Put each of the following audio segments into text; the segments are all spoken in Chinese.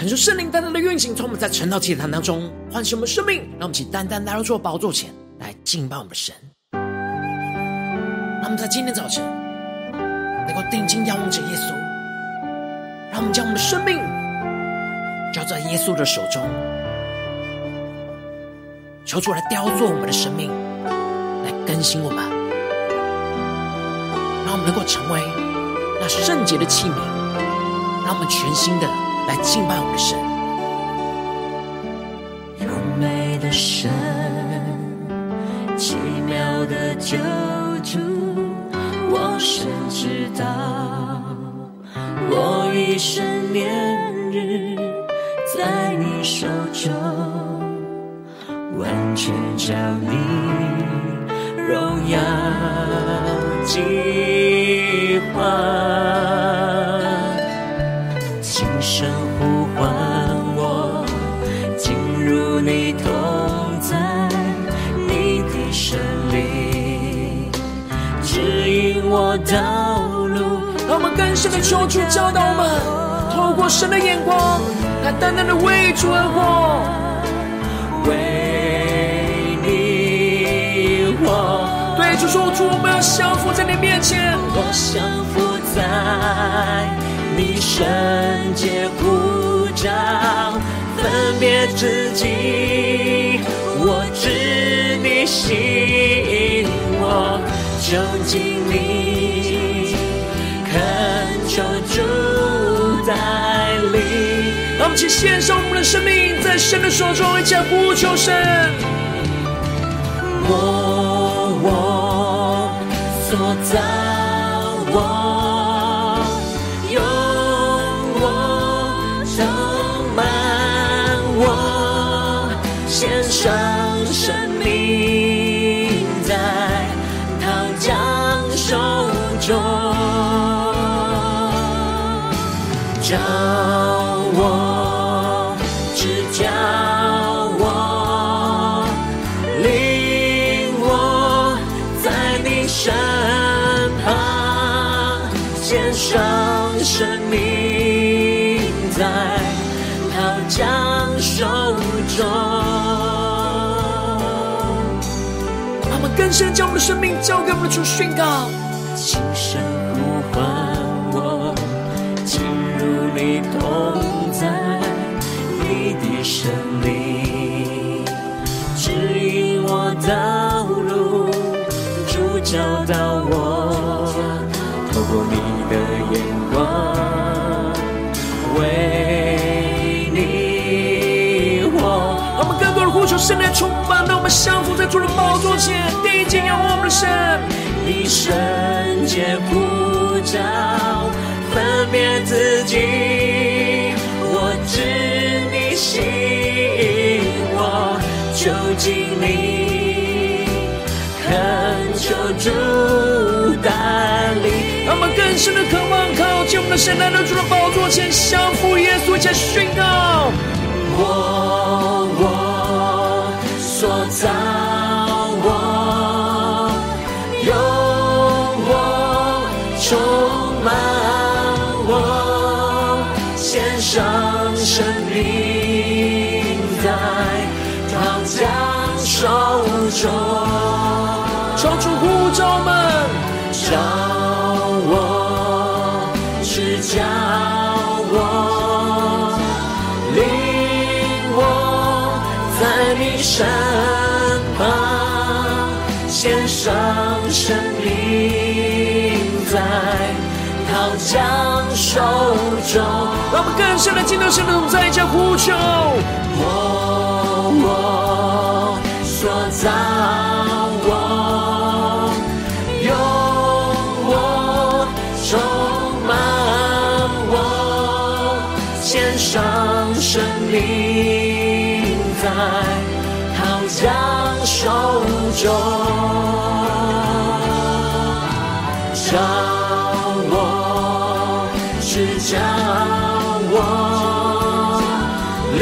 恳求圣灵单单的运行，从我们在晨祷祭坛当中唤醒我们生命，让我们一起单单来到主的宝座前来敬拜我们的神。让我们在今天早晨能够定睛仰望着耶稣，让我们将我们的生命交在耶稣的手中，求主来雕琢我们的生命，来更新我们，让我们能够成为那圣洁的器皿，让我们全新的。来敬拜我们的神，荣美的神，奇妙的救主，我深知道，求主教导我们，透过神的眼光来单单的为主而活，为你活。对主说，主，我们要降服在你面前，我降服在。你圣洁呼召，分别自己，我知你吸引我，就近你，们一起献上我们的生命，在神的手中，一起来呼求神。我我所造我拥我充满，我。献上生命在陶匠手中，更深将我们的生命交给我们的主宣告。轻声呼唤我，进入你同在，你的圣灵指引我道路，主教导我，透过你的眼光，为你活。我们更多的呼求圣灵充满，们降服在主的宝座前，定睛仰望我们的神。你圣洁呼召，分别自己，我知你心我，就近你，恳求主带领。让我们更深的渴望靠近我们的神，来到主的宝座前，降服耶稣，一起宣告。我塑造我，用我充满我，献上生命在逃将手中，唱出护照们。身旁，献上生命在桃浆手中。让我们更深的敬拜神的同在，一起呼求。我我所在中，召我，指教。我领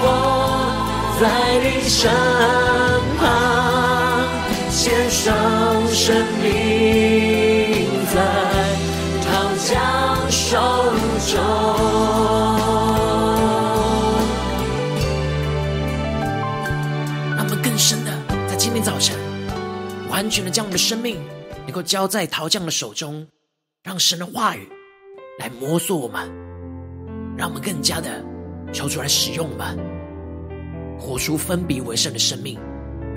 我在你身旁，献上生命在桃浆手完全的将我们的生命能够交在桃浆的手中，让神的话语来摩挲我们。让我们更加的求主来使用我们，活出分别为圣的生命。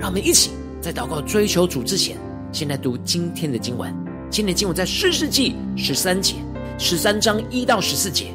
让我们一起在祷告追求主之前，先来读今天的经文。今天的经文在四世纪十三节十三章一到十四节。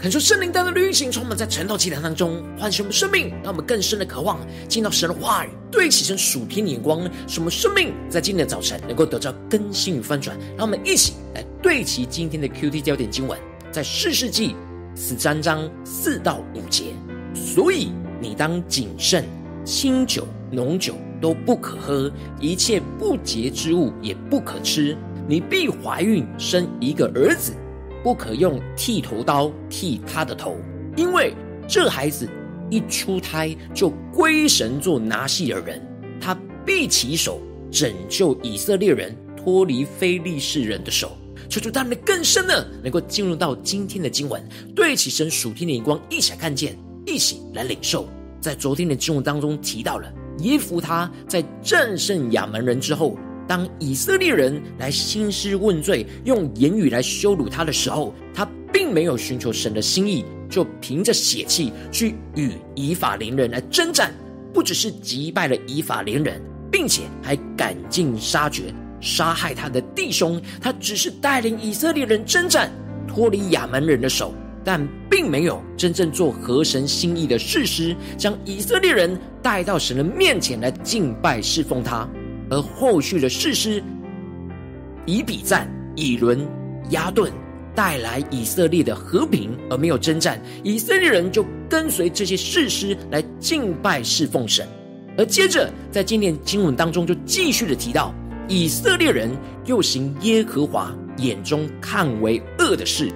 感受圣灵当的运行，充满在晨祷祈坛当中，唤醒我们生命，让我们更深的渴望进到神的话语，对齐神属天的眼光，使我们生命在今天的早晨能够得到更新与翻转。让我们一起来对齐今天的 QT 焦点经文，在四世纪十三章四到五节。所以你当谨慎，清酒浓酒都不可喝，一切不洁之物也不可吃。你必怀孕生一个儿子。不可用剃头刀剃他的头，因为这孩子一出胎就归神做拿细耳人，他必起手拯救以色列人脱离非利士人的手。求主带领更深的，能够进入到今天的经文，对起神属天的眼光，一起来看见，一起来领受。在昨天的经文当中提到了耶弗他在战胜亚扪人之后。当以色列人来兴师问罪，用言语来羞辱他的时候，他并没有寻求神的心意，就凭着血气去与以法莲人来征战，不只是击败了以法莲人，并且还赶尽杀绝，杀害他的弟兄。他只是带领以色列人征战，脱离亚门人的手，但并没有真正做合神心意的士师，将以色列人带到神的面前来敬拜侍奉他。而后续的士师以比赞、以伦、押顿带来以色列的和平，而没有征战，以色列人就跟随这些士师来敬拜侍奉神。而接着在今天经文当中就继续的提到，以色列人又行耶和华眼中看为恶的事，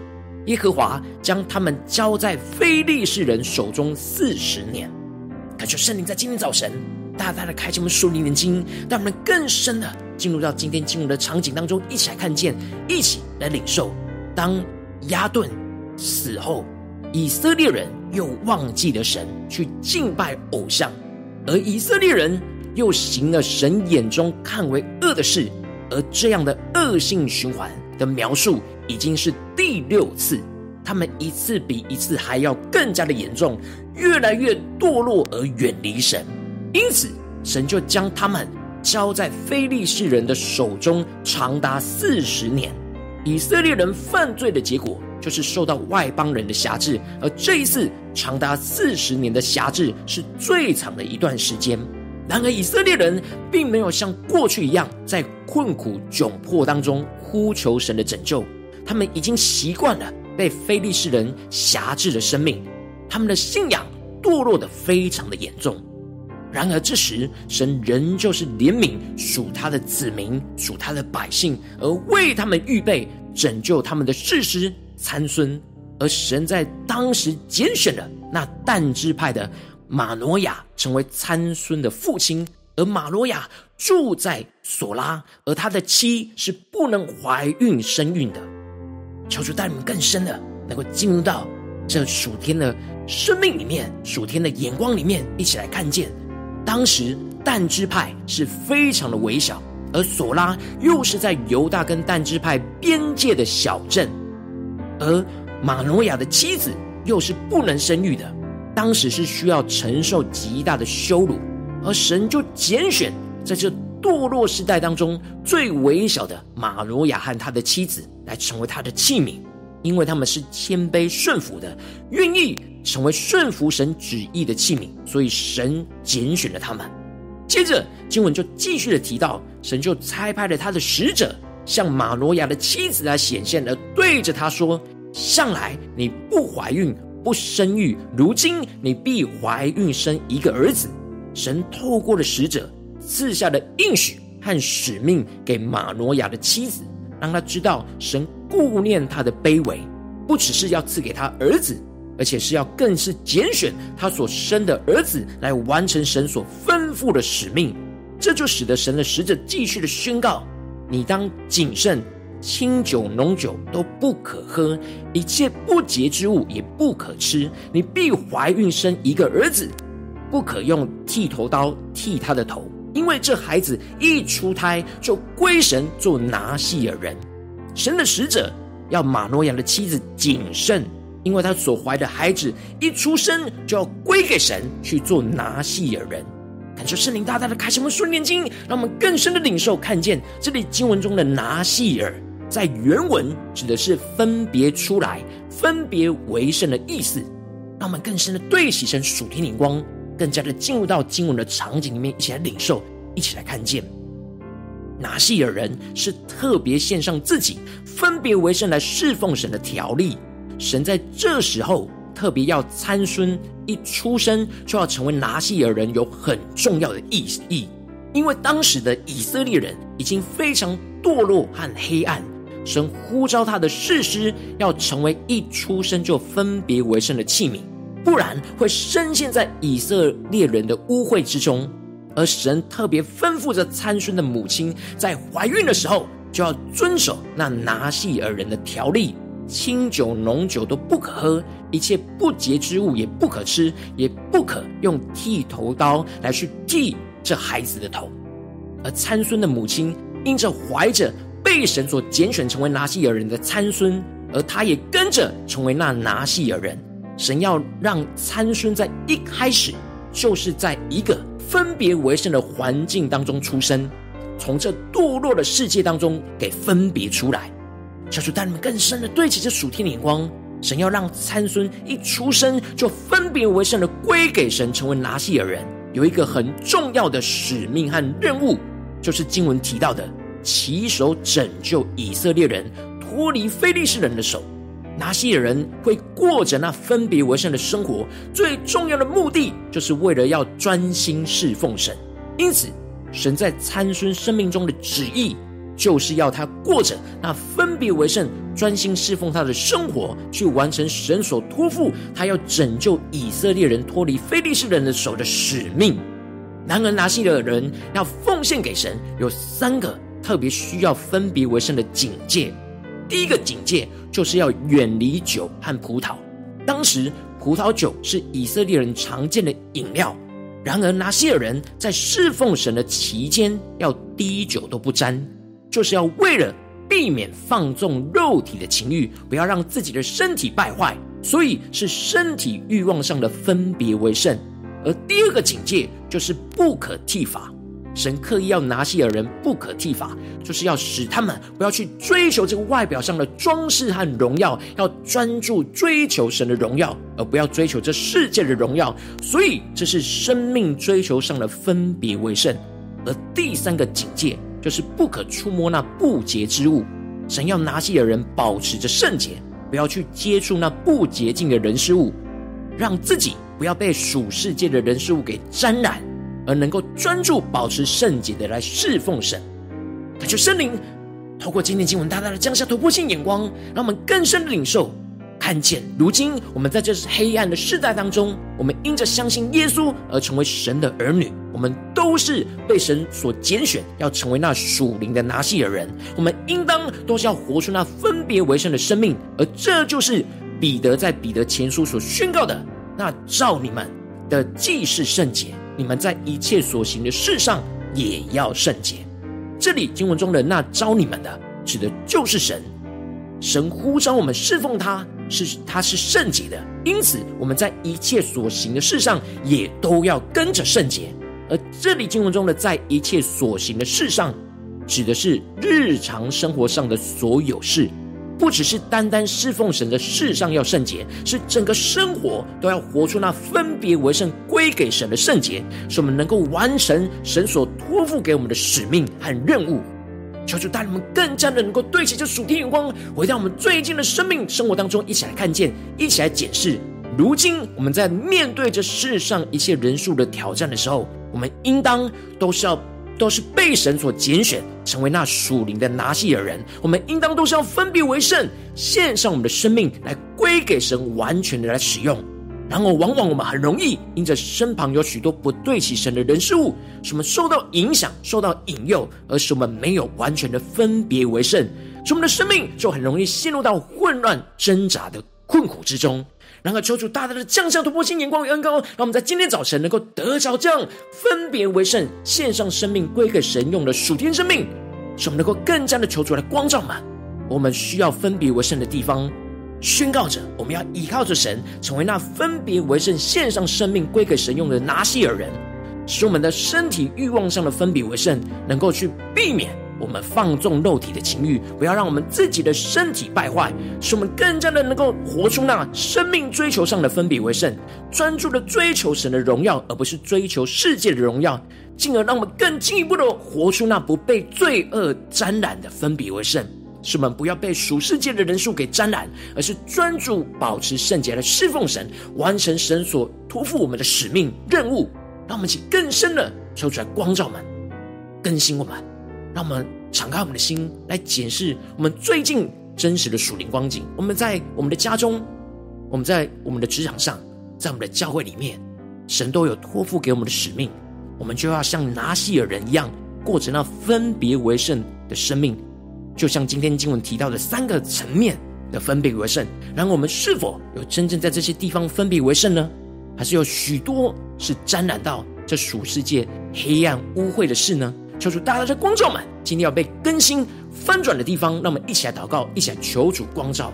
耶和华将他们交在非利士人手中四十年。感谢圣灵在今天早晨。大大的开启我们属灵眼睛，让我们更深的进入到今天经文的场景当中，一起来看见，一起来领受。当亚顿死后，以色列人又忘记了神，去敬拜偶像，而以色列人又行了神眼中看为恶的事，而这样的恶性循环的描述已经是第六次，他们一次比一次还要更加的严重，越来越堕落而远离神。因此，神就将他们交在非利士人的手中，长达四十年。以色列人犯罪的结果，就是受到外邦人的辖制。而这一次长达四十年的辖制，是最长的一段时间。然而，以色列人并没有像过去一样，在困苦窘迫当中呼求神的拯救。他们已经习惯了被非利士人辖制的生命，他们的信仰堕落得非常的严重。然而，这时神仍旧是怜悯属他的子民、属他的百姓，而为他们预备拯救他们的士师参孙。而神在当时拣选了那但支派的玛挪亚成为参孙的父亲，而玛挪亚住在索拉，而他的妻是不能怀孕生育的。求主带你们更深的能够进入到这属天的生命里面、属天的眼光里面，一起来看见。当时但支派是非常的微小，而索拉又是在犹大跟但支派边界的小镇，而玛挪亚的妻子又是不能生育的，当时是需要承受极大的羞辱，而神就拣选在这堕落时代当中最微小的玛挪亚和他的妻子来成为他的器皿。因为他们是谦卑顺服的，愿意成为顺服神旨意的器皿，所以神拣选了他们。接着经文就继续的提到，神就差派了他的使者向马挪亚的妻子来显现，而对着他说：“向来你不怀孕不生育，如今你必怀孕生一个儿子。”神透过了使者赐下的应许和使命给马挪亚的妻子，让他知道神。顾念他的卑微，不只是要赐给他儿子，而且是要更是拣选他所生的儿子来完成神所吩咐的使命。这就使得神的使者继续的宣告：你当谨慎，清酒浓酒都不可喝，一切不洁之物也不可吃。你必怀孕生一个儿子，不可用剃头刀剃他的头，因为这孩子一出胎就归神做拿细耳人。神的使者要马诺亚的妻子谨慎，因为他所怀的孩子一出生就要归给神去做拿细耳人。感受圣灵大大的开启我们属灵眼睛，让我们更深的领受看见这里经文中的拿细耳，在原文指的是分别出来、分别为圣的意思。让我们更深的对齐神属天灵光，更加的进入到经文的场景里面，一起来领受，一起来看见。拿细耳人是特别献上自己，分别为圣来侍奉神的条例。神在这时候特别要参孙一出生就要成为拿细耳人，有很重要的意义。因为当时的以色列人已经非常堕落和黑暗，神呼召他的士师要成为一出生就分别为圣的器皿，不然会深陷在以色列人的污秽之中。而神特别吩咐着参孙的母亲，在怀孕的时候就要遵守那拿细耳人的条例，清酒浓酒都不可喝，一切不洁之物也不可吃，也不可用剃头刀来去剃这孩子的头。而参孙的母亲因着怀着被神所拣选成为拿细耳人的参孙，而他也跟着成为那拿细耳人。神要让参孙在一开始就是在一个。分别为圣的环境当中出生，从这堕落的世界当中给分别出来。小主带你们更深的对齐这属天的眼光。神要让参孙一出生就分别为圣的归给神，成为拿细耳人，有一个很重要的使命和任务，就是经文提到的起手拯救以色列人脱离非利士人的手。拿细耳人会过着那分别为圣的生活，最重要的目的就是为了要专心侍奉神。因此，神在参孙生命中的旨意，就是要他过着那分别为圣、专心侍奉他的生活，去完成神所托付他要拯救以色列人脱离非利士人的手的使命。然而，拿细耳人要奉献给神，有三个特别需要分别为圣的警戒。第一个警戒就是要远离酒和葡萄。当时葡萄酒是以色列人常见的饮料，然而拿细耳人在侍奉神的期间要滴酒都不沾，就是要为了避免放纵肉体的情欲，不要让自己的身体败坏，所以是身体欲望上的分别为圣。而第二个警戒就是不可剃发。神刻意要拿细耳人不可剃发，就是要使他们不要去追求这个外表上的装饰和荣耀，要专注追求神的荣耀，而不要追求这世界的荣耀。所以这是生命追求上的分别为圣。而第三个警戒就是不可触摸那不洁之物。神要拿细耳人保持着圣洁，不要去接触那不洁净的人事物，让自己不要被属世界的人事物给沾染。而能够专注保持圣洁的来侍奉神，感谢圣灵透过今天经文大大的降下突破性眼光，让我们更深的领受看见。如今我们在这黑暗的世代当中，我们因着相信耶稣而成为神的儿女，我们都是被神所拣选，要成为那属灵的拿细耳人。我们应当都是要活出那分别为圣的生命，而这就是彼得在彼得前书所宣告的：那照你们的既是圣洁。你们在一切所行的事上也要圣洁。这里经文中的那招你们的，指的就是神。神呼召我们侍奉他，是他是圣洁的，因此我们在一切所行的事上也都要跟着圣洁。而这里经文中的在一切所行的事上，指的是日常生活上的所有事。不只是单单侍奉神的事上要圣洁，是整个生活都要活出那分别为圣、归给神的圣洁，使我们能够完成神所托付给我们的使命和任务。求主带领我们更加的能够对齐这属天眼光，回到我们最近的生命生活当中，一起来看见，一起来检视。如今我们在面对这世上一切人数的挑战的时候，我们应当都是要。都是被神所拣选，成为那属灵的拿细耳人。我们应当都是要分别为圣，献上我们的生命来归给神，完全的来使用。然而，往往我们很容易因着身旁有许多不对齐神的人事物，使我们受到影响、受到引诱，而使我们没有完全的分别为圣，使我们的生命就很容易陷入到混乱、挣扎的困苦之中。然而，求主大大的降下突破性眼光与恩膏，让我们在今天早晨能够得着这样分别为圣、献上生命归给神用的属天生命，使我们能够更加的求主来光照们。我们需要分别为圣的地方，宣告着我们要依靠着神，成为那分别为圣、献上生命归给神用的拿细耳人，使我们的身体欲望上的分别为圣，能够去避免。我们放纵肉体的情欲，不要让我们自己的身体败坏，使我们更加的能够活出那生命追求上的分别为圣，专注的追求神的荣耀，而不是追求世界的荣耀，进而让我们更进一步的活出那不被罪恶沾染的分别为圣。使我们不要被属世界的人数给沾染，而是专注保持圣洁的侍奉神，完成神所托付我们的使命任务。让我们一起更深的求出来光照我们，更新我们。让我们敞开我们的心来检视我们最近真实的属灵光景。我们在我们的家中，我们在我们的职场上，在我们的教会里面，神都有托付给我们的使命，我们就要像拿细耳人一样，过着那分别为圣的生命。就像今天经文提到的三个层面的分别为圣，然后我们是否有真正在这些地方分别为圣呢？还是有许多是沾染到这属世界黑暗污秽的事呢？求主大家的光照们，今天要被更新翻转的地方，让我们一起来祷告，一起来求主光照。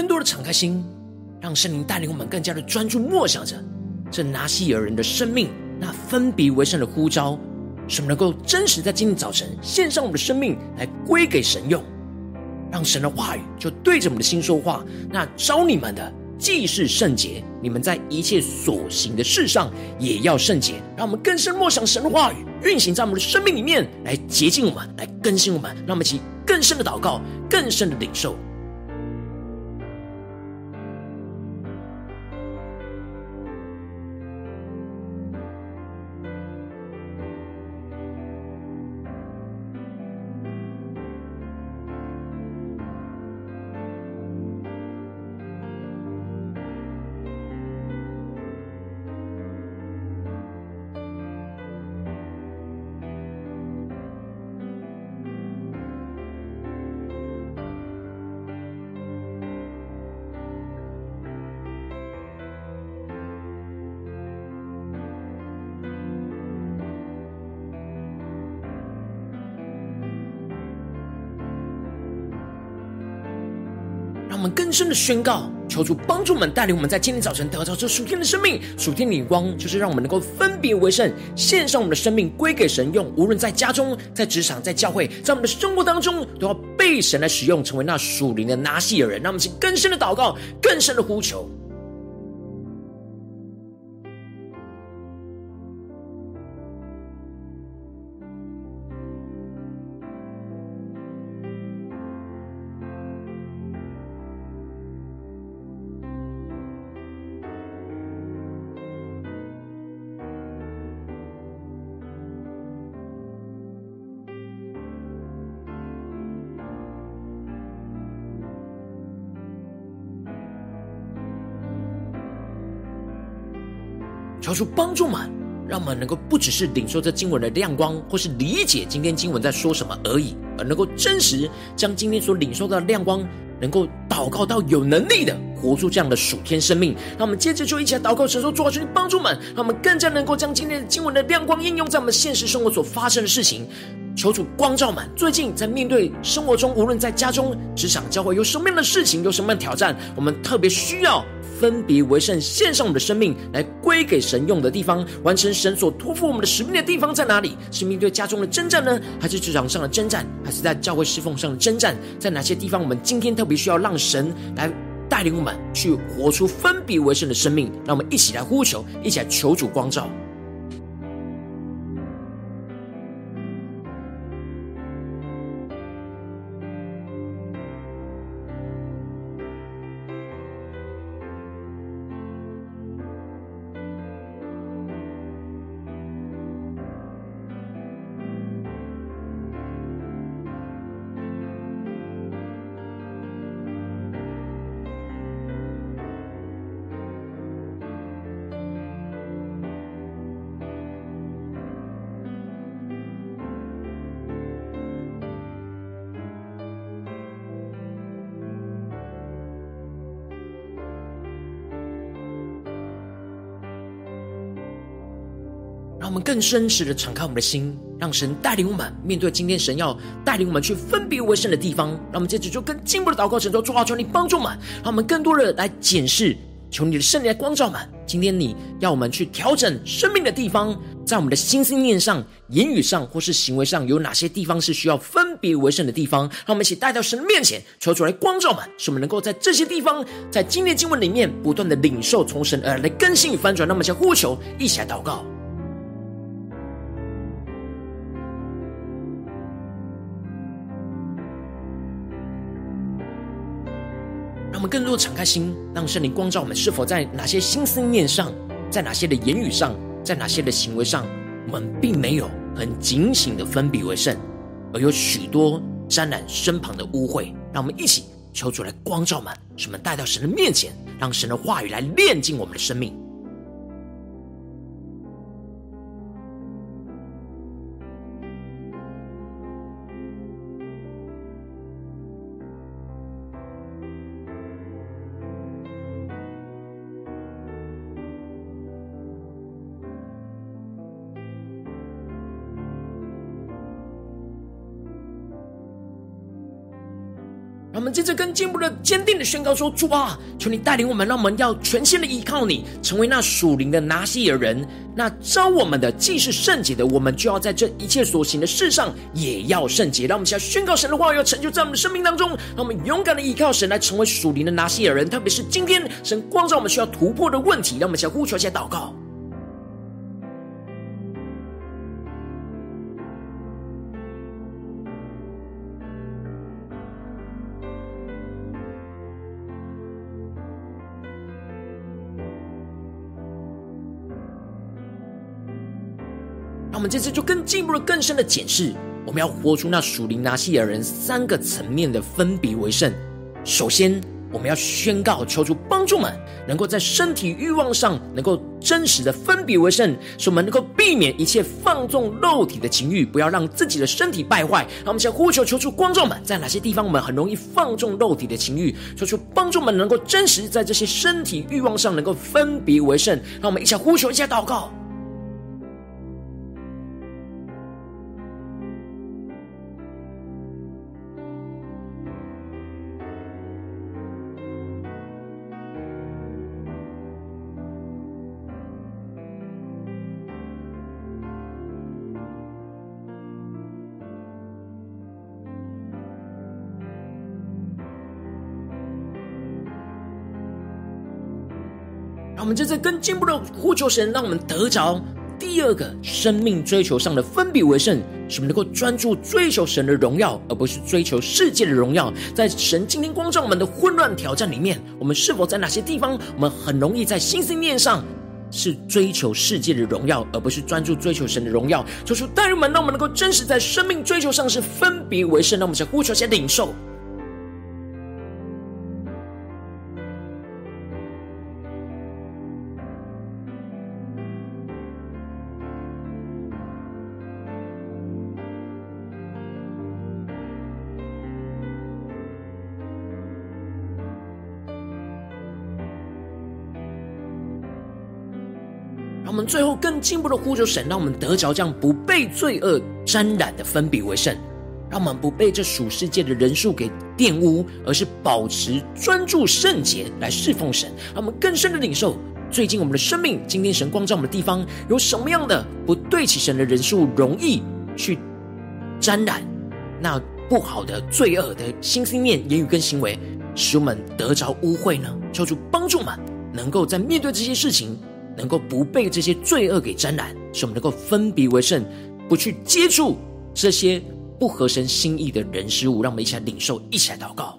更多的敞开心，让圣灵带领我们更加的专注默想着这拿细耳人的生命，那分别为圣的呼召，使我们能够真实在今天早晨献上我们的生命来归给神用，让神的话语就对着我们的心说话。那招你们的既是圣洁，你们在一切所行的事上也要圣洁。让我们更深默想神的话语运行在我们的生命里面，来洁净我们，来更新我们。让我们一起更深的祷告，更深的领受。我们更深的宣告，求主帮助我们带领我们在今天早晨得到这属天的生命、属天的光，就是让我们能够分别为圣，献上我们的生命归给神用。无论在家中、在职场、在教会，在我们的生活当中，都要被神来使用，成为那属灵的拿西尔人。让我们请更深的祷告，更深的呼求。求主帮助们，让我们能够不只是领受这经文的亮光，或是理解今天经文在说什么而已，而能够真实将今天所领受到的亮光，能够祷告到有能力的活出这样的属天生命。让我们接着就一起来祷告，神说主啊，求你帮助们，让我们更加能够将今天的经文的亮光应用在我们现实生活所发生的事情。求主光照们，最近在面对生活中，无论在家中、职场、教会，有什么样的事情，有什么样的挑战，我们特别需要。分别为圣，献上我们的生命来归给神用的地方，完成神所托付我们的使命的地方在哪里？是面对家中的征战呢，还是职场上的征战，还是在教会侍奉上的征战？在哪些地方，我们今天特别需要让神来带领我们去活出分别为圣的生命？让我们一起来呼求，一起来求主光照。我们更真实的敞开我们的心，让神带领我们面对今天神要带领我们去分别为圣的地方。让我们接着就更进步的祷告，神说：主啊，求你帮助我们，让我们更多的来检视。求你的圣灵来光照们，今天你要我们去调整生命的地方，在我们的心思念上、言语上或是行为上，有哪些地方是需要分别为圣的地方？让我们一起带到神的面前，求主来光照们，使我们能够在这些地方，在今天经文里面不断的领受从神而来的更新与翻转。让我们一起呼求，一起来祷告。我们更多的敞开心，让圣灵光照我们，是否在哪些心思念上，在哪些的言语上，在哪些的行为上，我们并没有很警醒的分别为圣，而有许多沾染身旁的污秽。让我们一起求主来光照我们，使我们带到神的面前，让神的话语来炼净我们的生命。我们接着更进一步的坚定的宣告说：主啊，求你带领我们，让我们要全心的依靠你，成为那属灵的拿西尔人。那招我们的既是圣洁的，我们就要在这一切所行的事上也要圣洁。让我们现在宣告神的话，要成就在我们的生命当中。让我们勇敢的依靠神来成为属灵的拿西尔人。特别是今天神光照我们需要突破的问题，让我们先呼求，先祷告。我们这次就更进一步了，更深的检视，我们要活出那属灵拿西尔人三个层面的分别为圣。首先，我们要宣告，求主帮助们，能够在身体欲望上能够真实的分别为圣，使我们能够避免一切放纵肉体的情欲，不要让自己的身体败坏。让我们想呼求，求主光照们，在哪些地方我们很容易放纵肉体的情欲，求主帮助们能够真实在这些身体欲望上能够分别为圣。让我们一起呼求，一下祷告。我们这次更进一步的呼求神，让我们得着第二个生命追求上的分别为圣，使我们能够专注追求神的荣耀，而不是追求世界的荣耀。在神今天光照我们的混乱挑战里面，我们是否在哪些地方，我们很容易在心思念上是追求世界的荣耀，而不是专注追求神的荣耀？求主带领我们，让我们能够真实在生命追求上是分别为圣。让我们先呼求，先领受。最后更进一步的呼求神，让我们得着这样不被罪恶沾染的分别为圣，让我们不被这属世界的人数给玷污，而是保持专注圣洁来侍奉神。让我们更深的领受，最近我们的生命，今天神光照我们的地方，有什么样的不对齐神的人数，容易去沾染那不好的罪恶的心思念、言语跟行为，使我们得着污秽呢？求主帮助我们，能够在面对这些事情。能够不被这些罪恶给沾染，使我们能够分别为圣，不去接触这些不合神心意的人事物。让我们一起来领受，一起来祷告。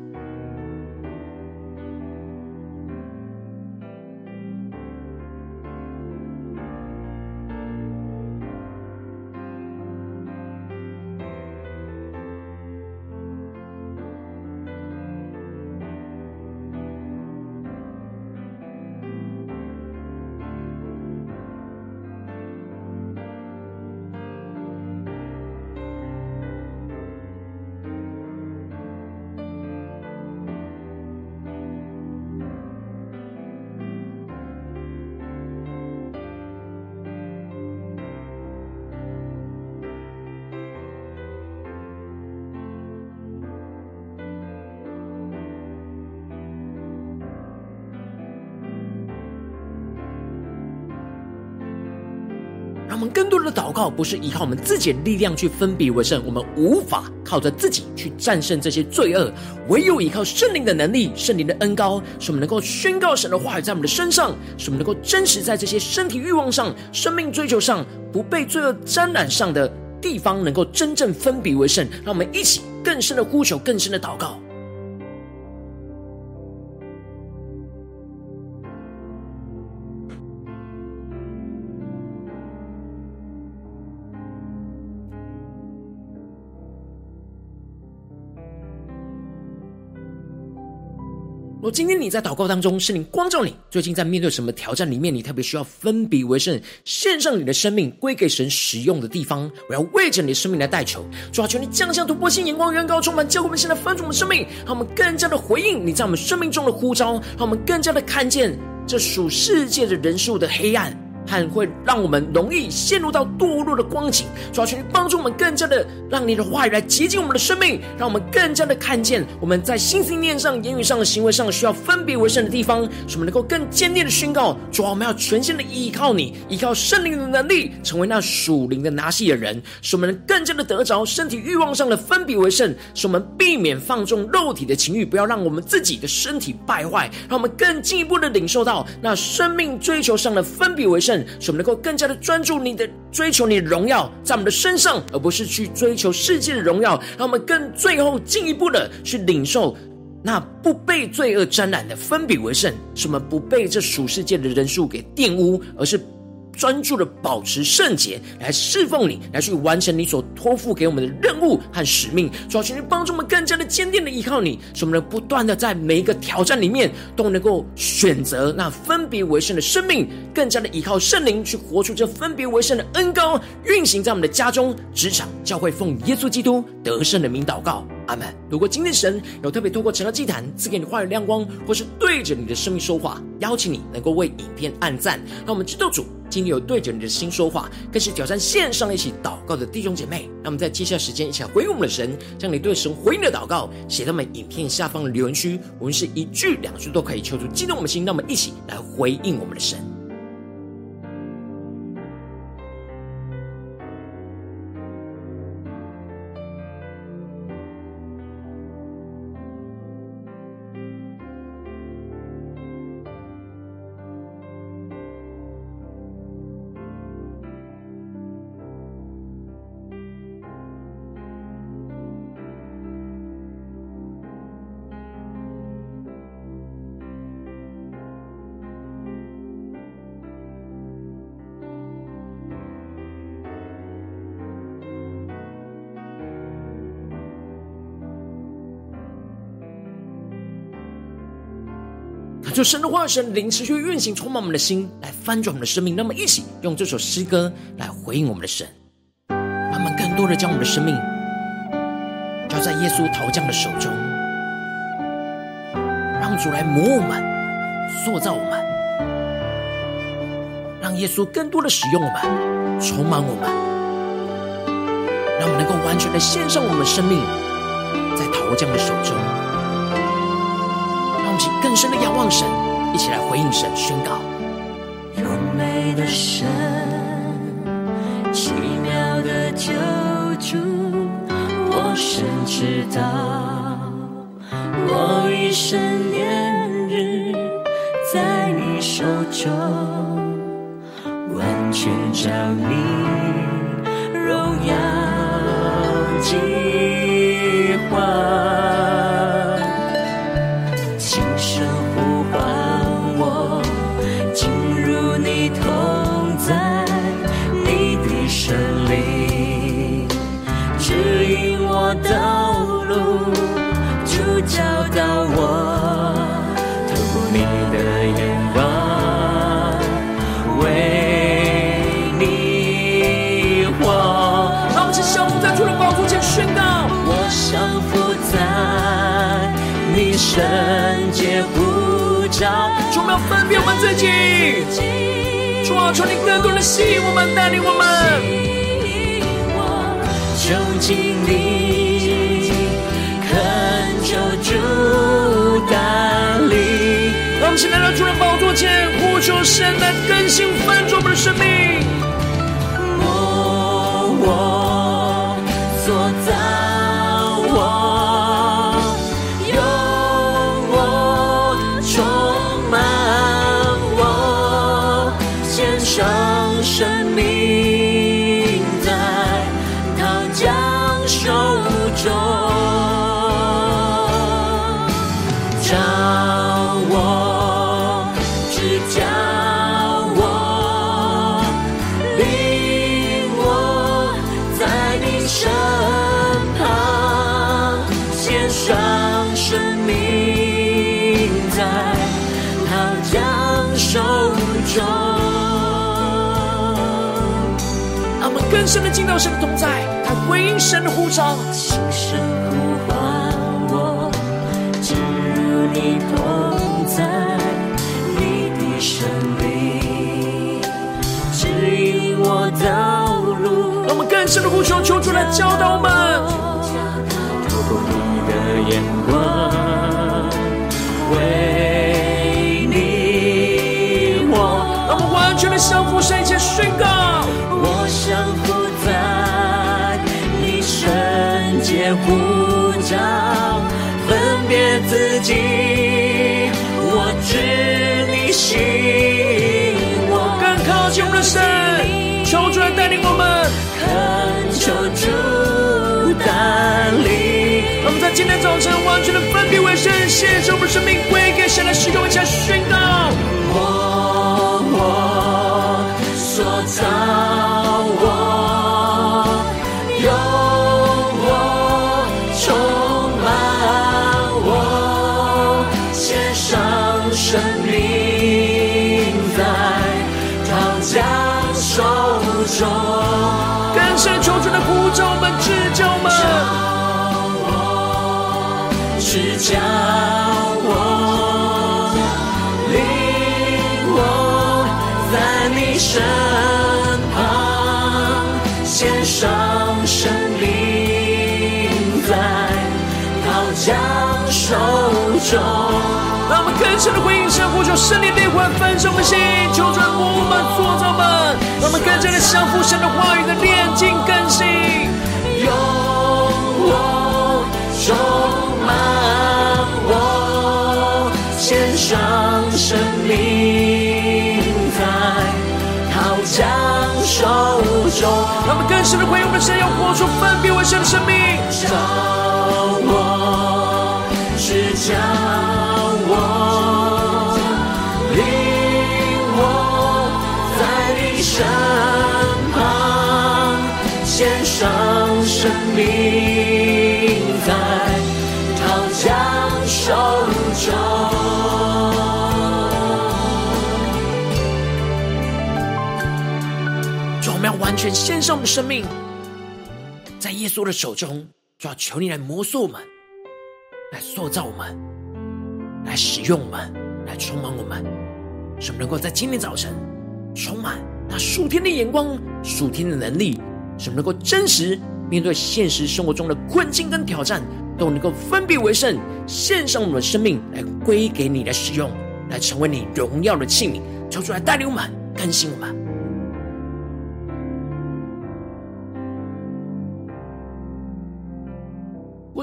们更多的祷告不是依靠我们自己的力量去分别为圣，我们无法靠着自己去战胜这些罪恶，唯有依靠圣灵的能力、圣灵的恩膏，使我们能够宣告神的话语在我们的身上，使我们能够真实在这些身体欲望上、生命追求上，不被罪恶沾染上的地方，能够真正分别为圣。让我们一起更深的呼求、更深的祷告。若今天你在祷告当中，圣灵光照你，最近在面对什么挑战里面，你特别需要分别为圣，献上你的生命归给神使用的地方，我要为着你的生命来代求，主啊，求你降下突破性眼光，远高充满，教会我们现在翻转我们生命，让我们更加的回应你在我们生命中的呼召，让我们更加的看见这属世界的人数的黑暗。和会让我们容易陷入到堕落的光景，主要求你帮助我们更加的让你的话语来洁净我们的生命，让我们更加的看见我们在心思念上、言语上的行为上需要分别为圣的地方，使我们能够更坚定的宣告：主啊，我们要全心的依靠你，依靠圣灵的能力，成为那属灵的拿细耳人，使我们能更加的得着身体欲望上的分别为圣，使我们避免放纵肉体的情欲，不要让我们自己的身体败坏，让我们更进一步的领受到那生命追求上的分别为圣。使我们能够更加的专注你的追求，你的荣耀在我们的身上，而不是去追求世界的荣耀。让我们更最后进一步的去领受那不被罪恶沾染的分别为圣，使我们不被这属世界的人数给玷污，而是。专注的保持圣洁，来侍奉你，来去完成你所托付给我们的任务和使命。主要求你帮助我们更加的坚定的依靠你，使我们能不断的在每一个挑战里面都能够选择那分别为圣的生命，更加的依靠圣灵去活出这分别为圣的恩膏，运行在我们的家中、职场、教会，奉耶稣基督得胜的名祷告。阿门。如果今天神有特别透过成了祭坛赐给你话语亮光，或是对着你的生命说话，邀请你能够为影片按赞，让我们知道主今天有对着你的心说话，更是挑战线上一起祷告的弟兄姐妹。那么在接下来时间一起来回应我们的神，将你对神回应的祷告写在我们影片下方的留言区，我们是一句两句都可以，求主激动我们的心，那么一起来回应我们的神。神的话，神灵持续运行，充满我们的心，来翻转我们的生命。那么，一起用这首诗歌来回应我们的神，让我们更多的将我们的生命交在耶稣陶匠的手中，让主来磨我们、塑造我们，让耶稣更多的使用我们、充满我们，让我们能够完全的献上我们的生命在陶匠的手中。更深的仰望神，一起来回应神，宣告：荣美的神，奇妙的救主，我深知道，我一生年日在你手中，完全照你我们要分别我们自己。主啊，求你更多的吸引我们，带领我们。求主带领。让我们现在来到主的宝座前，呼求神来更新翻转我们的生命。进到神的同在，他回应神的呼召。轻声呼唤我，进入你同在，你的圣灵指引我道路。让我们更深的呼求，求主来教导我们。全的降服神，一切宣告。我降服在你圣洁呼召，分别自己，我知你心，我更靠近我们的神，求主来带领我们。恳求主带领。让我们在今天早晨完全的分别为圣，献上我们的生命归给神来使用，一起来宣告。中。让我们更深的回应神，呼求圣灵烈火焚烧我们心，求主来磨我们、塑造我们，让我们更加的降服神的话语的炼净更新。用我充满我，献上生命在桃浆手中。让我们更深的回应我们神，要活出分别为圣的生命。照我，生命在桃浆手中。主，我们要完全献上的生命，在耶稣的手中，就要求你来摩塑我们，来塑造我们，来使用我们，来充满我们，使我们能够在今天早晨充满那属天的眼光、属天的能力，使我们能够真实面对现实生活中的困境跟挑战，都能够分别为胜，献上我们的生命来归给你来使用，来成为你荣耀的器皿，求主来带领我们，更新我们。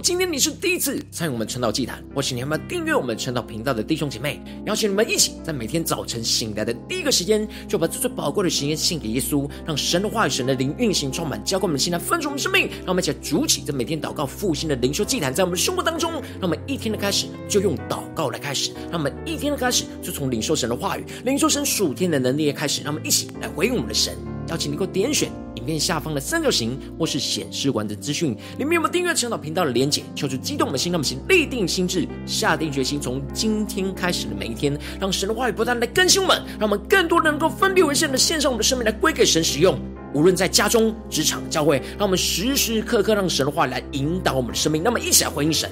今天你是第一次参与我们晨祷祭坛，或是你还没订阅我们晨祷频道的弟兄姐妹，邀请你们一起在每天早晨醒来的第一个时间，就把这最宝贵的时间献给耶稣，让神的话语、神的灵运行充满，浇灌我们的心来分盛我们生命。让我们一起来筑起这每天祷告复兴的灵修祭坛，在我们的生活当中，让我们一天的开始就用祷告来开始，让我们一天的开始就从领受神的话语、领受神属天的能力开始，让我们一起来回应我们的神。邀请你给我点选影片下方的三角形，或是显示完整资讯里面有没有订阅陈祷频道的连结？求主激动的心，让我们先立定心智，下定决心，从今天开始的每一天，让神的话语不断来更新我们，让我们更多的能够分别为圣的献上我们的生命来归给神使用。无论在家中、职场、教会，让我们时时刻刻让神的话来引导我们的生命。那么，一起来回应神。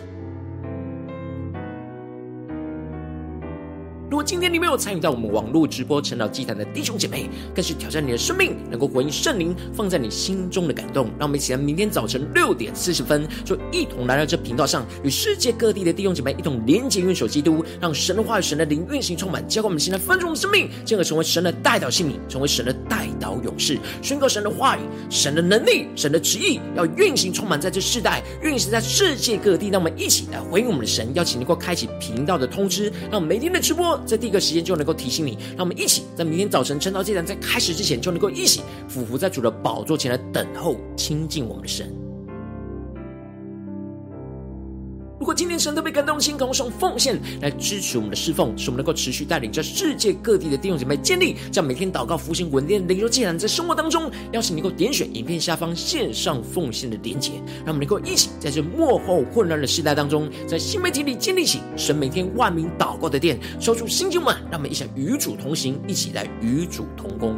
如果今天你没有参与到我们网络直播晨祷祭坛的弟兄姐妹，更是挑战你的生命，能够回应圣灵放在你心中的感动。让我们一起来，明天早晨六点四十分，就一同来到这频道上，与世界各地的弟兄姐妹一同连结、运手基督，让神的话语、神的灵运行充满，浇灌我们现在分盛的生命，进而成为神的代祷性命，成为神的代祷勇士，宣告神的话语、神的能力、神的旨意，要运行充满在这世代，运行在世界各地。让我们一起来回应我们的神，邀请能够开启频道的通知，让每天的直播。在第一个时间就能够提醒你，让我们一起在明天早晨晨祷祭坛在开始之前，就能够一起俯伏在主的宝座前来等候亲近我们的神。如果今天神特别感动心，渴望用奉献来支持我们的侍奉，使我们能够持续带领着世界各地的弟兄姐妹建立这样每天祷告复兴稳定的灵修祭坛，在生活当中，邀请你能够点选影片下方线上奉献的连结，让我们能够一起在这幕后混乱的时代当中，在新媒体里建立起神每天万名祷告的殿，抽出新旧们，让我们一起与主同行，一起来与主同工。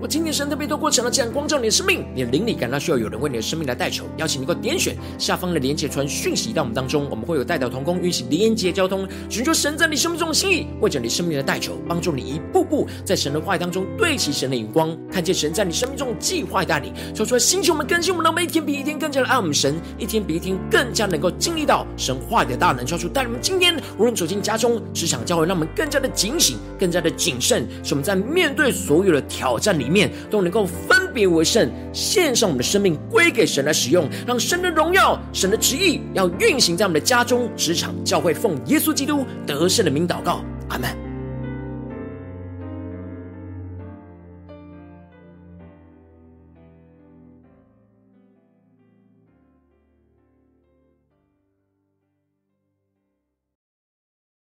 我今天神特别透过成了这样光照你的生命，你的灵里感到需要有人为你的生命来代求，邀请你给我点选下方的连接传讯息到我们当中，我们会有代祷同工运行连接交通，寻求神在你生命中的心意，为着你生命的代求，帮助你一步步在神的话语当中对齐神的眼光，看见神在你生命中的计划带领，说出来星球我们更新我们，让我们一天比一天更加的爱我们神，一天比一天更加能够经历到神话的大能，说出带领我们今天无论走进家中、职场、教会，让我们更加的警醒，更加的谨慎，使我们在面对所有的挑战里。面都能够分别为圣，献上我们的生命归给神来使用，让神的荣耀、神的旨意要运行在我们的家中、职场、教会，奉耶稣基督得胜的名祷告，阿门。